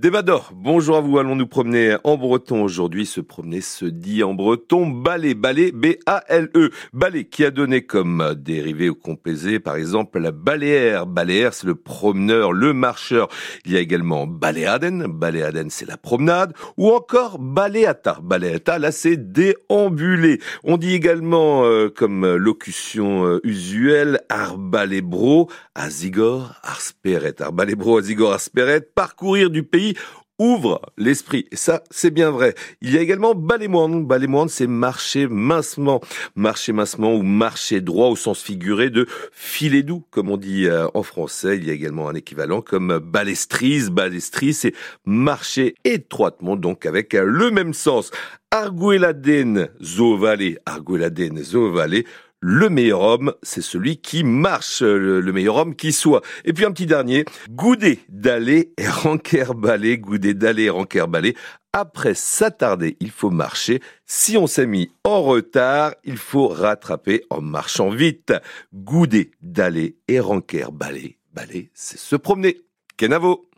Débat bonjour à vous, allons nous promener en breton aujourd'hui. Se promener se dit en breton? Balai, balai, B-A-L-E. Balai qui a donné comme dérivé ou composé par exemple la baléaire. Baléaire c'est le promeneur, le marcheur. Il y a également baléaden, baléaden c'est la promenade. Ou encore baléata, baléata là c'est déambuler. On dit également euh, comme locution euh, usuelle arbalébro, azigor, arsperet. Arbalébro, azigor, arsperet, parcourir du pays ouvre l'esprit. Ça, c'est bien vrai. Il y a également balémoine. Balémoine, c'est marcher mincement. Marcher mincement ou marcher droit au sens figuré de filet doux, comme on dit euh, en français. Il y a également un équivalent comme balestrise. Balestrise, c'est marcher étroitement, donc avec le même sens. Argueladen, zovalé. Argueladen, zovalé le meilleur homme, c'est celui qui marche, le, meilleur homme qui soit. Et puis un petit dernier, gouder d'aller et ranker-balai, gouder d'aller et ranker-balai. Après s'attarder, il faut marcher. Si on s'est mis en retard, il faut rattraper en marchant vite. Gouder d'aller et ranker-balai. Balai, c'est se promener. Kenavo